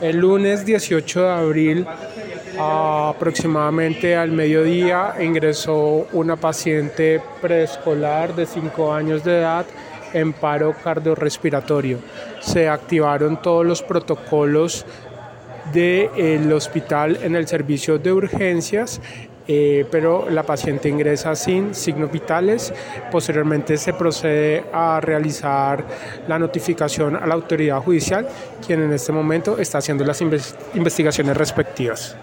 El lunes 18 de abril, aproximadamente al mediodía, ingresó una paciente preescolar de 5 años de edad en paro cardiorrespiratorio. Se activaron todos los protocolos del hospital en el servicio de urgencias eh, pero la paciente ingresa sin signos vitales. Posteriormente se procede a realizar la notificación a la autoridad judicial, quien en este momento está haciendo las investigaciones respectivas.